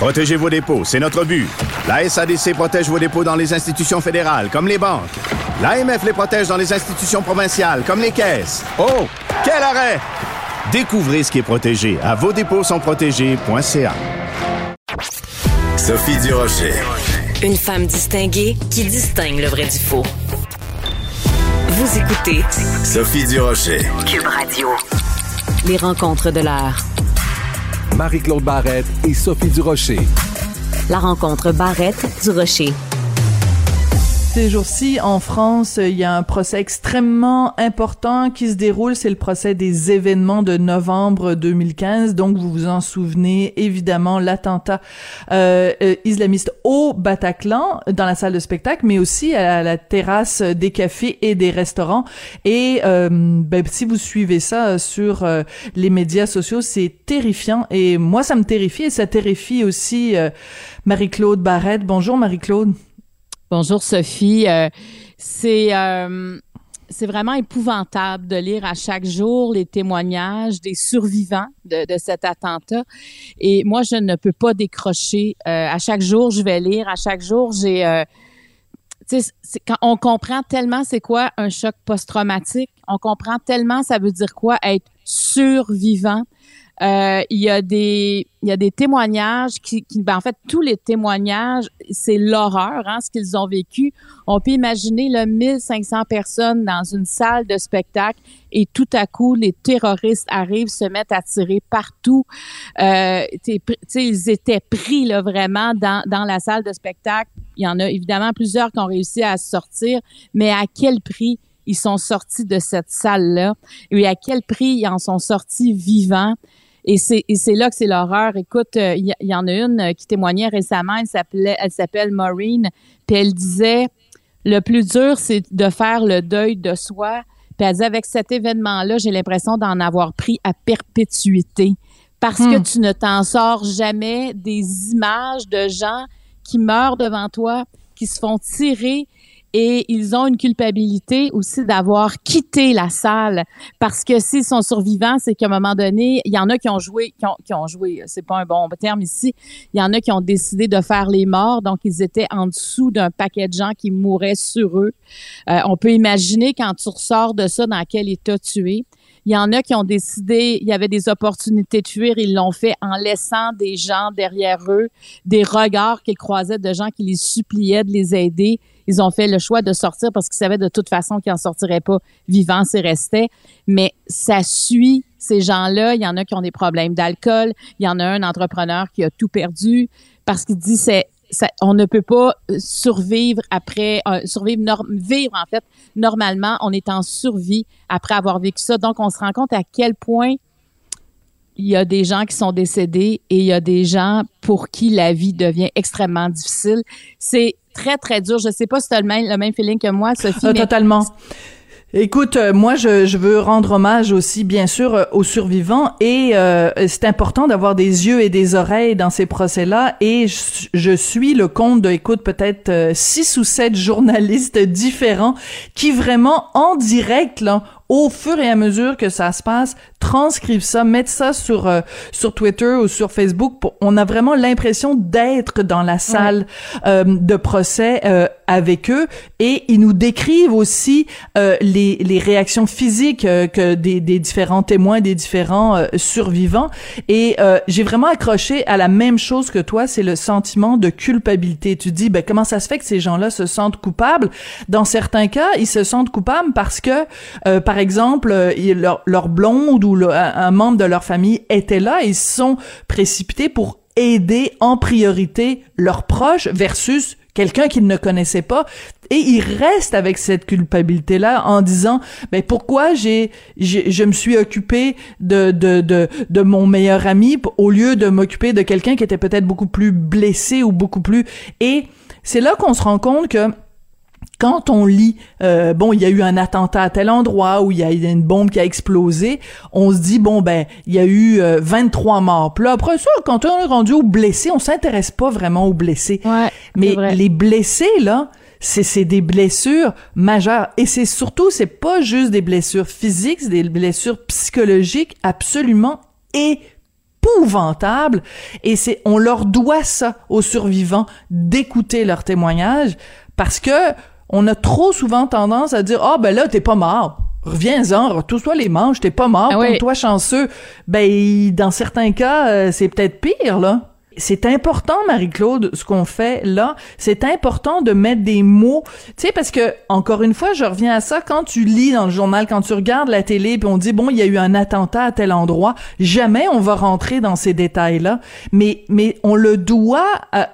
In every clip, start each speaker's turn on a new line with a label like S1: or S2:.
S1: Protégez vos dépôts, c'est notre but. La SADC protège vos dépôts dans les institutions fédérales, comme les banques. L'AMF les protège dans les institutions provinciales, comme les caisses. Oh, quel arrêt! Découvrez ce qui est protégé à vos dépôts sont protégés.ca.
S2: Sophie Durocher.
S3: Une femme distinguée qui distingue le vrai du faux. Vous écoutez
S2: Sophie Durocher.
S3: Cube Radio. Les rencontres de l'heure.
S4: Marie-Claude Barrette et Sophie Durocher.
S3: La rencontre Barrette du Rocher.
S5: Ces jours-ci, en France, il y a un procès extrêmement important qui se déroule. C'est le procès des événements de novembre 2015. Donc, vous vous en souvenez, évidemment, l'attentat euh, euh, islamiste au Bataclan, dans la salle de spectacle, mais aussi à la terrasse des cafés et des restaurants. Et euh, ben, si vous suivez ça sur euh, les médias sociaux, c'est terrifiant. Et moi, ça me terrifie et ça terrifie aussi euh, Marie-Claude Barrette. Bonjour, Marie-Claude.
S6: Bonjour Sophie. Euh, c'est euh, c'est vraiment épouvantable de lire à chaque jour les témoignages des survivants de, de cet attentat. Et moi, je ne peux pas décrocher. Euh, à chaque jour, je vais lire. À chaque jour, j'ai quand on comprend tellement c'est quoi un choc post-traumatique, on comprend tellement ça veut dire quoi être survivant. Euh, il y a des il y a des témoignages qui, qui ben, en fait tous les témoignages c'est l'horreur hein, ce qu'ils ont vécu. On peut imaginer le 1500 personnes dans une salle de spectacle et tout à coup les terroristes arrivent se mettent à tirer partout. Euh, t'es pr- tu sais, ils étaient pris là vraiment dans dans la salle de spectacle. Il y en a évidemment plusieurs qui ont réussi à sortir mais à quel prix ils sont sortis de cette salle-là? Et à quel prix ils en sont sortis vivants? Et c'est là que c'est l'horreur. Écoute, euh, il y, en a une euh, qui témoignait récemment. Elle s'appelle Maureen. Puis elle disait, le plus dur, c'est de faire le deuil de soi. Puis elle disait, avec cet événement-là, j'ai l'impression d'en avoir pris à perpétuité parce que
S5: Hmm.
S6: tu ne t'en sors jamais des images de gens qui meurent devant toi, qui se font tirer et ils ont une culpabilité aussi d'avoir quitté la salle parce que s'ils sont survivants, c'est qu'à un moment donné, il y en a qui ont joué, qui ont, qui ont joué, c'est pas un bon terme ici, il y en a qui ont décidé de faire les morts, donc ils étaient en dessous d'un paquet de gens qui mouraient sur eux. Euh, on peut imaginer quand tu ressors de ça dans quel état tu es. Il y en a qui ont décidé, il y avait des opportunités de fuir, ils l'ont fait en laissant des gens derrière eux, des regards qu'ils croisaient de gens qui les suppliaient de les aider. Ils ont fait le choix de sortir parce qu'ils savaient de toute façon qu'ils en sortiraient pas vivants s'ils restaient. Mais ça suit ces gens-là. Il y en a qui ont des problèmes d'alcool. Il y en a un entrepreneur qui a tout perdu parce qu'il dit c'est on ne peut pas euh, survivre après euh, survivre norm- vivre en fait normalement on est en survie après avoir vécu ça donc on se rend compte à quel point il y a des gens qui sont décédés et il y a des gens pour qui la vie devient extrêmement difficile c'est très très dur je sais pas si tu as le même, le même feeling que moi Sophie
S5: Ah,
S6: mais
S5: totalement. Écoute, euh, moi, je, je veux rendre hommage aussi, bien sûr, euh, aux survivants et euh, c'est important d'avoir des yeux et des oreilles dans ces procès-là et je, je suis le compte de, écoute, peut-être euh, six ou sept journalistes différents qui vraiment, en direct, là, au fur et à mesure que ça se passe, transcrivent ça, mettent ça sur euh, sur Twitter ou sur Facebook. Pour, on a vraiment l'impression d'être dans la salle euh, de procès euh, avec eux et ils nous décrivent aussi euh, les les réactions physiques euh, que des des différents témoins, des différents euh, survivants. Et euh, j'ai vraiment accroché à la même chose que toi, c'est le sentiment de culpabilité. Tu dis, ben comment ça se fait que ces gens-là se sentent coupables? Dans certains cas, ils se sentent coupables parce que, euh, par exemple, euh, leur, blonde ou un, membre de leur famille était là ils se sont précipités pour aider en priorité leurs proches versus quelqu'un qu'il ne connaissait pas. Et il reste avec cette culpabilité là en disant ben pourquoi j'ai je me suis occupé de de de de mon meilleur ami au lieu de m'occuper de quelqu'un qui était peut-être beaucoup plus blessé ou beaucoup plus et c'est là qu'on se rend compte que quand on lit, euh, bon, il y a eu un attentat à tel endroit où il y a une bombe qui a explosé, on se dit, bon, ben, il y a eu 23 euh, morts. Puis là, après ça, quand on est rendu aux blessés, on s'intéresse pas vraiment aux blessés. Mais les blessés, là, c'est des blessures majeures. Et c'est surtout, c'est pas juste des blessures physiques, c'est des blessures psychologiques absolument épouvantables. Et c'est, on leur doit ça aux survivants d'écouter leurs témoignages parce que on a trop souvent tendance à dire ah ben là t'es pas mort. Reviens-en retouche-toi les manches t'es pas mort ah toi chanceux. Ben dans certains cas euh, c'est peut-être pire là c'est important, Marie-Claude, ce qu'on fait là. C'est important de mettre des mots, tu sais, parce que encore une fois, je reviens à ça. Quand tu lis dans le journal, quand tu regardes la télé, puis on dit bon, il y a eu un attentat à tel endroit, jamais on va rentrer dans ces détails-là. Mais mais on le doit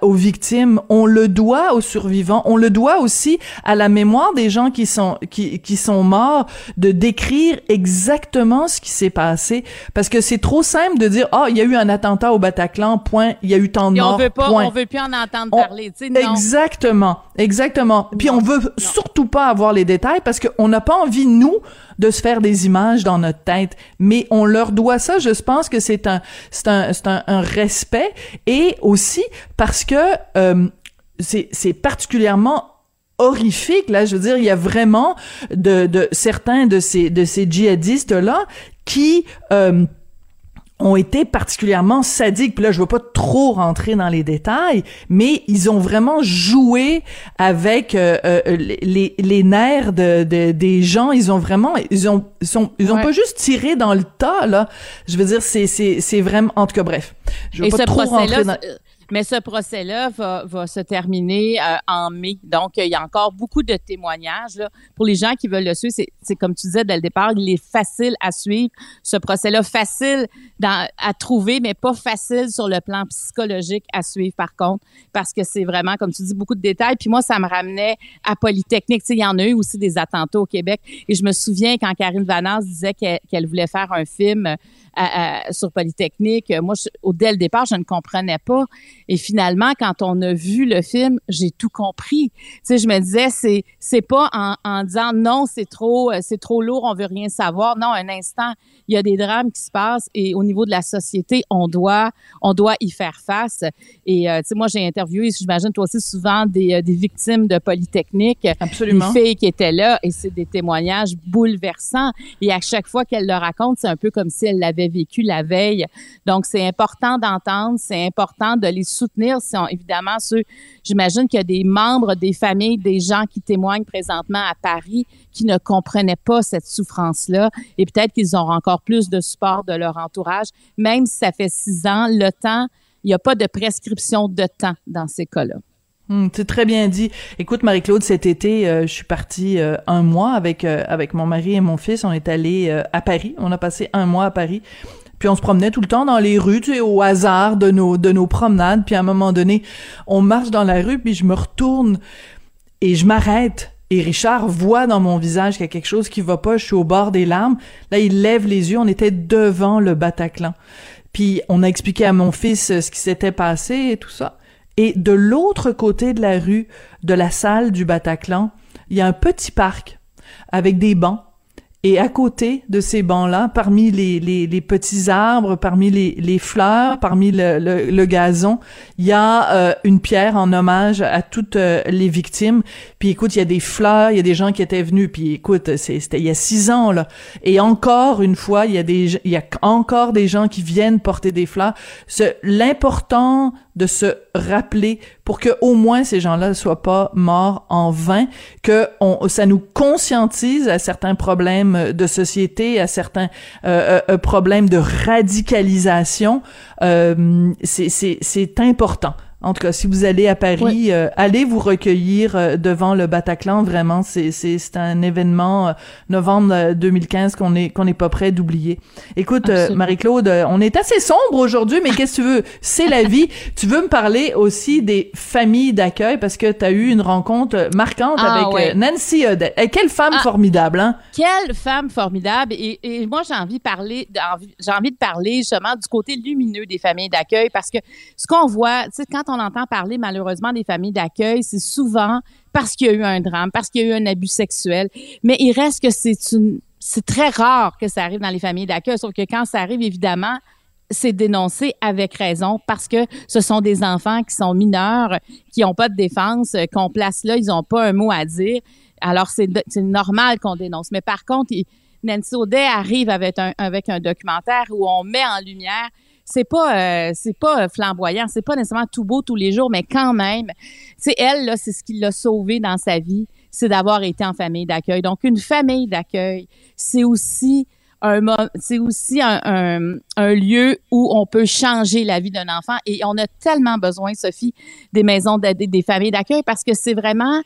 S5: aux victimes, on le doit aux survivants, on le doit aussi à la mémoire des gens qui sont qui qui sont morts, de décrire exactement ce qui s'est passé, parce que c'est trop simple de dire ah, oh, il y a eu un attentat au Bataclan, point il y a eu tant de morts.
S6: on veut pas, on veut plus en entendre parler.
S5: Exactement, exactement. Puis on veut surtout pas avoir les détails parce qu'on n'a pas envie nous de se faire des images dans notre tête, mais on leur doit ça. Je pense que c'est un, c'est un, c'est un, respect et aussi parce que euh, c'est, c'est particulièrement horrifique là je veux dire il y a vraiment de, de certains de ces de ces djihadistes là qui euh, ont été particulièrement sadiques. Puis là, je veux pas trop rentrer dans les détails, mais ils ont vraiment joué avec euh, euh, les, les nerfs de, de, des gens. Ils ont vraiment, ils ont, ils sont, ils ont pas juste tiré dans le tas là. Je veux dire, c'est c'est c'est vraiment. En tout cas, bref, je veux pas trop rentrer dans.
S6: Mais ce procès-là va, va, se terminer euh, en mai. Donc, il y a encore beaucoup de témoignages. Là. Pour les gens qui veulent le suivre, c'est comme tu disais dès le départ, il est facile à suivre. Ce procès-là, facile dans, à trouver, mais pas facile sur le plan psychologique à suivre, par contre, parce que c'est vraiment, comme tu dis, beaucoup de détails. Puis moi, ça me ramenait à Polytechnique. Tu sais, il y en a eu aussi des attentats au Québec. Et je me souviens quand Karine Vanasse disait qu'elle voulait faire un film sur Polytechnique. Moi, au, dès le départ, je ne comprenais pas. Et finalement, quand on a vu le film, j'ai tout compris. Tu sais, je me disais, c'est c'est pas en, en disant non, c'est trop c'est trop lourd, on veut rien savoir. Non, un instant, il y a des drames qui se passent et au niveau de la société, on doit on doit y faire face. Et euh, tu sais, moi, j'ai interviewé, j'imagine toi aussi souvent des, euh, des victimes de Polytechnique,
S5: Absolument.
S6: des filles qui étaient là, et c'est des témoignages bouleversants. Et à chaque fois qu'elle le raconte, c'est un peu comme si elle l'avait vécu la veille. Donc, c'est important d'entendre, c'est important de les soutenir. C'est évidemment ceux, j'imagine qu'il y a des membres des familles, des gens qui témoignent présentement à Paris qui ne comprenaient pas cette souffrance-là et peut-être qu'ils ont encore plus de support de leur entourage. Même si ça fait six ans, le temps, il n'y a pas de prescription de temps dans ces cas-là.
S5: Hmm, c'est très bien dit. Écoute, Marie-Claude, cet été, euh, je suis partie euh, un mois avec euh, avec mon mari et mon fils. On est allé à Paris. On a passé un mois à Paris. Puis on se promenait tout le temps dans les rues, tu sais, au hasard de nos de nos promenades. Puis à un moment donné, on marche dans la rue, puis je me retourne et je m'arrête. Et Richard voit dans mon visage qu'il y a quelque chose qui va pas. Je suis au bord des larmes. Là, il lève les yeux. On était devant le Bataclan. Puis on a expliqué à mon fils ce qui s'était passé et tout ça. Et de l'autre côté de la rue, de la salle du Bataclan, il y a un petit parc avec des bancs et à côté de ces bancs-là, parmi les, les, les, petits arbres, parmi les, les fleurs, parmi le, le, gazon, il y a euh, une pierre en hommage à toutes euh, les victimes. Puis écoute, il y a des fleurs, il y a des gens qui étaient venus. Puis écoute, c'était il y a six ans là. Et encore une fois, il y a des il y a encore des gens qui viennent porter des fleurs. L'important de se rappeler pour que au moins ces gens-là ne soient pas morts en vain, que ça nous conscientise à certains problèmes de société, à certains euh, euh, problèmes de radicalisation. Euh, c'est important En tout cas, si vous allez à Paris, euh, allez vous recueillir euh, devant le Bataclan. Vraiment, c'est c'est c'est un événement euh, novembre 2015 qu'on est qu'on n'est pas prêt d'oublier. Écoute, Marie-Claude, on est assez sombre aujourd'hui, mais qu'est-ce que tu veux? C'est la vie. Tu veux me parler aussi des familles d'accueil parce que tu as eu une rencontre marquante
S6: Ah,
S5: avec
S6: ouais.
S5: Nancy Odette. Eh, quelle femme
S6: Ah.
S5: formidable, hein?
S6: Quelle femme formidable. Et, et moi, j'ai envie de parler, j'ai envie de parler justement du côté lumineux des familles d'accueil parce que ce qu'on voit, tu sais, quand on entend parler malheureusement des familles d'accueil, c'est souvent parce qu'il y a eu un drame, parce qu'il y a eu un abus sexuel. Mais il reste que c'est très rare que ça arrive dans les familles d'accueil. Sauf que quand ça arrive, évidemment, c'est dénoncé avec raison parce que ce sont des enfants qui sont mineurs, qui n'ont pas de défense, euh, qu'on place là, ils n'ont pas un mot à dire. Alors, c'est normal qu'on dénonce. Mais par contre, Nancy Audet arrive avec un documentaire où on met en lumière c'est pas euh, c'est pas euh, flamboyant, c'est pas nécessairement tout beau tous les jours, mais quand même, c'est elle là, c'est ce qui l'a sauvée dans sa vie, c'est d'avoir été en famille d'accueil. Donc une famille d'accueil, c'est aussi un c'est aussi un, un, lieu où on peut changer la vie d'un enfant et on a tellement besoin Sophie des maisons d'aide- des familles d'accueil parce que c'est vraiment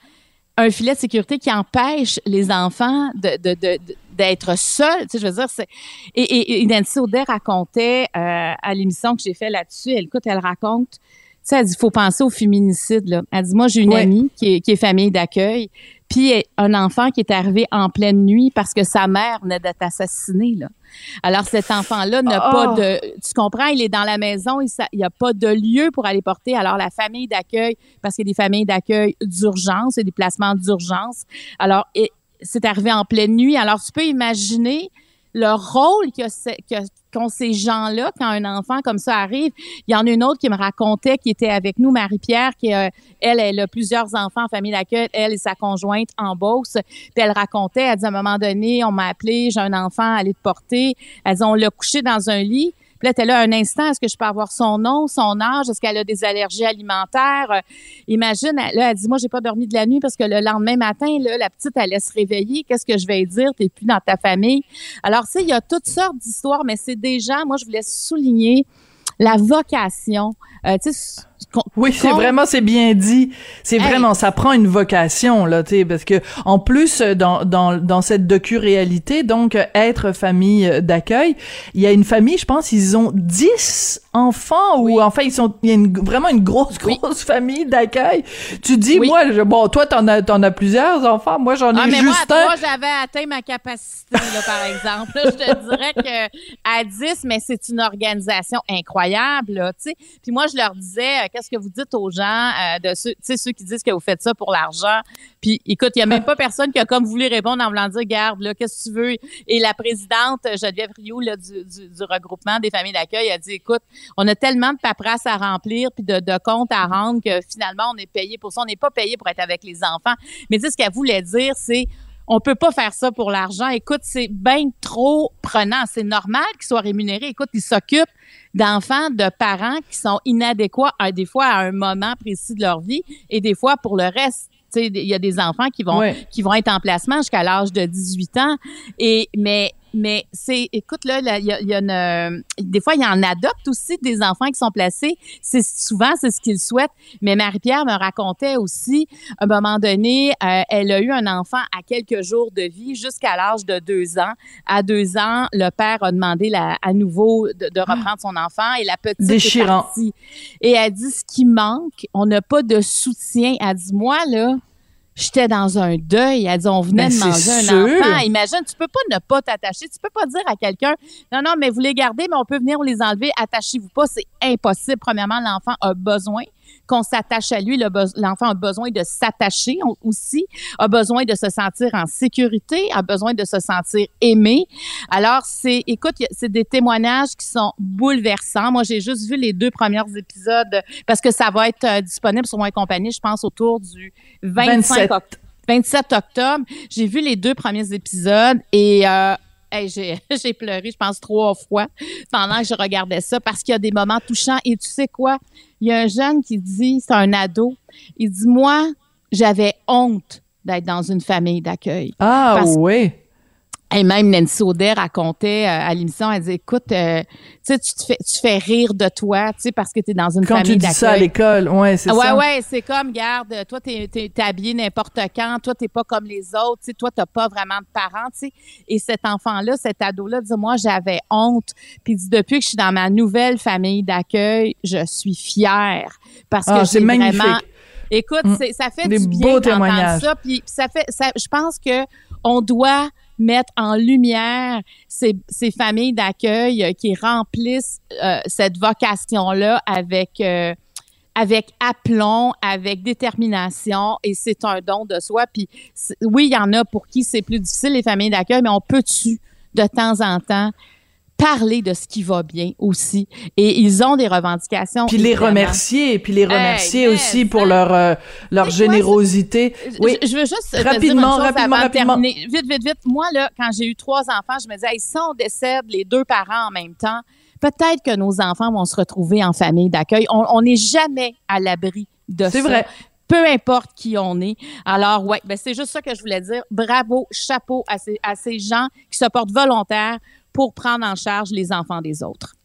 S6: un filet de sécurité qui empêche les enfants de- d'être seuls. Tu sais, je veux dire, c'est... Et, et, et Nancy Audet racontait euh, à l'émission que j'ai fait là-dessus, elle, écoute, elle raconte, tu sais, elle dit, faut penser au féminicide, là. Elle dit, moi, j'ai une
S5: Ouais.
S6: amie qui est, qui est famille d'accueil, puis un enfant qui est arrivé en pleine nuit parce que sa mère venait d'être assassinée, là. Alors, cet enfant-là n'a
S5: Oh.
S6: pas de... Tu comprends, il est dans la maison, il n'y a pas de lieu pour aller porter. Alors, la famille d'accueil, parce qu'il y a des familles d'accueil d'urgence et des placements d'urgence. Alors, et- c'est arrivé en pleine nuit. Alors, tu peux imaginer le rôle qu'ont ces gens-là quand un enfant comme ça arrive. Il y en a une autre qui me racontait, qui était avec nous, Marie-Pierre, qui, euh, elle, elle a plusieurs enfants en famille d'accueil, elle et sa conjointe en Beauce. Puis elle racontait, elle dit, à un moment donné, on m'a appelé, j'ai un enfant à aller te porter. Elle dit, on l'a couché dans un lit. Puis là, t'es un instant, est-ce que je peux avoir son nom, son âge, est-ce qu'elle a des allergies alimentaires? Euh, imagine, elle- là, elle dit, moi, j'ai pas dormi de la nuit parce que le lendemain matin, là, la petite, elle se réveiller. Qu'est-ce que je vais dire? T'es plus dans ta famille. Alors, tu sais, il y a toutes sortes d'histoires, mais c'est gens, moi, je voulais souligner la vocation. Euh, tu sais,
S5: Oui, c'est vraiment, c'est bien dit. C'est
S6: Hey.
S5: vraiment, ça prend une vocation, là, tu sais, parce que, en plus, euh, dans, dans, dans cette docu-réalité, donc, euh, être famille euh, d'accueil, il y a une famille, je pense, ils ont 10 enfants, ou, enfin, ils sont, il y a une, vraiment une grosse,
S6: Oui.
S5: grosse famille d'accueil. Tu dis,
S6: Oui.
S5: moi, je- bon, toi, t'en as, t'en as plusieurs enfants, moi, j'en ai
S6: Ah, mais moi,
S5: juste
S6: à
S5: un.
S6: trois, j'avais atteint ma capacité, là, par exemple. Là, je te dirais que à 10, mais c'est une organisation incroyable, là, tu sais. Puis moi, je leur disais, qu'est-ce que vous dites aux gens, euh, de ceux, ceux qui disent que vous faites ça pour l'argent. Puis, écoute, il y a même pas personne qui a comme voulu répondre en voulant dire, garde, là, qu'est-ce que tu veux? Et la présidente, Geneviève Rioux, là, du, du, du regroupement des familles d'accueil, a dit, écoute, on a tellement de paperasse à remplir puis de, de comptes à rendre que finalement, on est payé pour ça. On n'est pas payé pour être avec les enfants. Mais tu ce qu'elle voulait dire, c'est on peut pas faire ça pour l'argent. Écoute, c'est bien trop prenant. C'est normal qu'ils soient rémunérés. Écoute, ils s'occupent d'enfants, de parents qui sont inadéquats, à, des fois à un moment précis de leur vie et des fois pour le reste. Tu sais, il y a des enfants qui vont qui vont être en placement jusqu'à l'âge de 18 ans. Et mais mais c'est écoute là, il y y a une euh, des fois il y en adopte aussi des enfants qui sont placés. C'est souvent c'est ce qu'ils souhaitent. Mais Marie-Pierre me racontait aussi à un moment donné, euh, elle a eu un enfant à quelques jours de vie jusqu'à l'âge de deux ans. À deux ans, le père a demandé la, à nouveau de, de reprendre son enfant et la petite est
S5: Déchirant.
S6: partie. Et elle dit ce qui manque, on n'a pas de soutien. Elle dit moi là. J'étais dans un deuil. Elle dit, on venait
S5: Ben,
S6: de manger un
S5: sûr.
S6: enfant. Imagine, tu peux pas ne pas t'attacher. Tu peux pas dire à quelqu'un, non, non, mais vous les gardez, mais on peut venir les enlever. Attachez-vous pas. C'est impossible. Premièrement, l'enfant a besoin qu'on s'attache à lui. Le L'enfant a besoin de s'attacher aussi, a besoin de se sentir en sécurité, a besoin de se sentir aimé. Alors, c'est, écoute, c'est des témoignages qui sont bouleversants. Moi, j'ai juste vu les deux premiers épisodes parce que ça va être euh, disponible sur mon compagnie, je pense, autour du 25
S5: 27.
S6: octobre. 27 octobre, j'ai vu les deux premiers épisodes et euh, hey, j'ai pleuré, je pense, trois fois pendant que je regardais ça parce qu'il y a des moments touchants. Et tu sais quoi? Il y a un jeune qui dit, c'est un ado, il dit, moi, j'avais honte d'être dans une famille d'accueil.
S5: Ah, ouais.
S6: Et même Nancy Audet racontait euh, à l'émission, elle disait, écoute, euh, tu te fais, tu fais rire de toi, tu sais, parce que tu es dans une
S5: Quand
S6: famille
S5: tu dis ça à l'école, ouais, c'est
S6: Ouais,
S5: ça.
S6: ouais, c'est comme, garde, toi, t'es, t'es, t'es habillé n'importe quand, toi, t'es pas comme les autres, tu sais, toi, t'as pas vraiment de parents, tu sais. Et cet enfant-là, cet ado-là, dit, moi, j'avais honte. Puis dit, depuis que je suis dans ma nouvelle famille d'accueil, je suis fière. Parce
S5: Ah,
S6: que
S5: c'est
S6: j'ai vraiment... Écoute,
S5: Mm.
S6: ça fait
S5: Des
S6: du bien d'entendre ça. Puis ça fait, ça, je pense que on doit mettre en lumière ces, familles d'accueil qui remplissent euh, cette vocation-là avec euh, avec aplomb, avec détermination, et c'est un don de soi. Puis oui, il y en a pour qui c'est plus difficile les familles d'accueil, mais on peut-tu de temps en temps parler de ce qui va bien aussi. Et ils ont des revendications.
S5: Puis les remercier, puis les remercier
S6: Hey,
S5: aussi
S6: yes,
S5: pour
S6: hein.
S5: leur euh, leur
S6: quoi,
S5: générosité.
S6: Je-
S5: Oui.
S6: Je, je veux juste te dire
S5: Rapidement,
S6: une chose
S5: rapidement,
S6: avant
S5: rapidement.
S6: de terminer. Vite, vite, vite. Moi, là, quand j'ai eu trois enfants, je me disais, hey, si on décède les deux parents en même temps, peut-être que nos enfants vont se retrouver en famille d'accueil. On on n'est jamais à l'abri de ça.
S5: C'est vrai.
S6: Peu importe qui on est. Alors, ouais, ben c'est juste ça que je voulais dire. Bravo, chapeau à ces, à ces gens qui se portent volontaires pour prendre en charge les enfants des autres.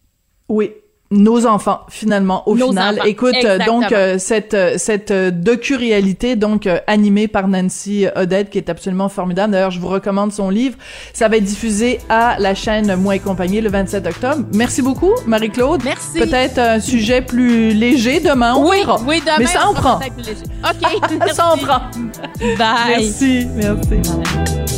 S5: Oui. Nos enfants, finalement, au
S6: Nos
S5: final.
S6: enfants,
S5: Écoute, euh,
S6: exactement.
S5: donc, euh, cette, euh, cette docu-réalité, donc, euh, animée par Nancy Odette, qui est absolument formidable. D'ailleurs, je vous recommande son livre. Ça va être diffusé à la chaîne Moi et compagnie le 27 octobre. Merci beaucoup, Marie-Claude.
S6: Merci.
S5: Peut-être un sujet plus léger demain, on
S6: oui,
S5: verra.
S6: oui, demain,
S5: Mais ça en
S6: sera
S5: prend.
S6: OK.
S5: Ça
S6: merci.
S5: prend.
S6: Bye.
S5: Merci, merci.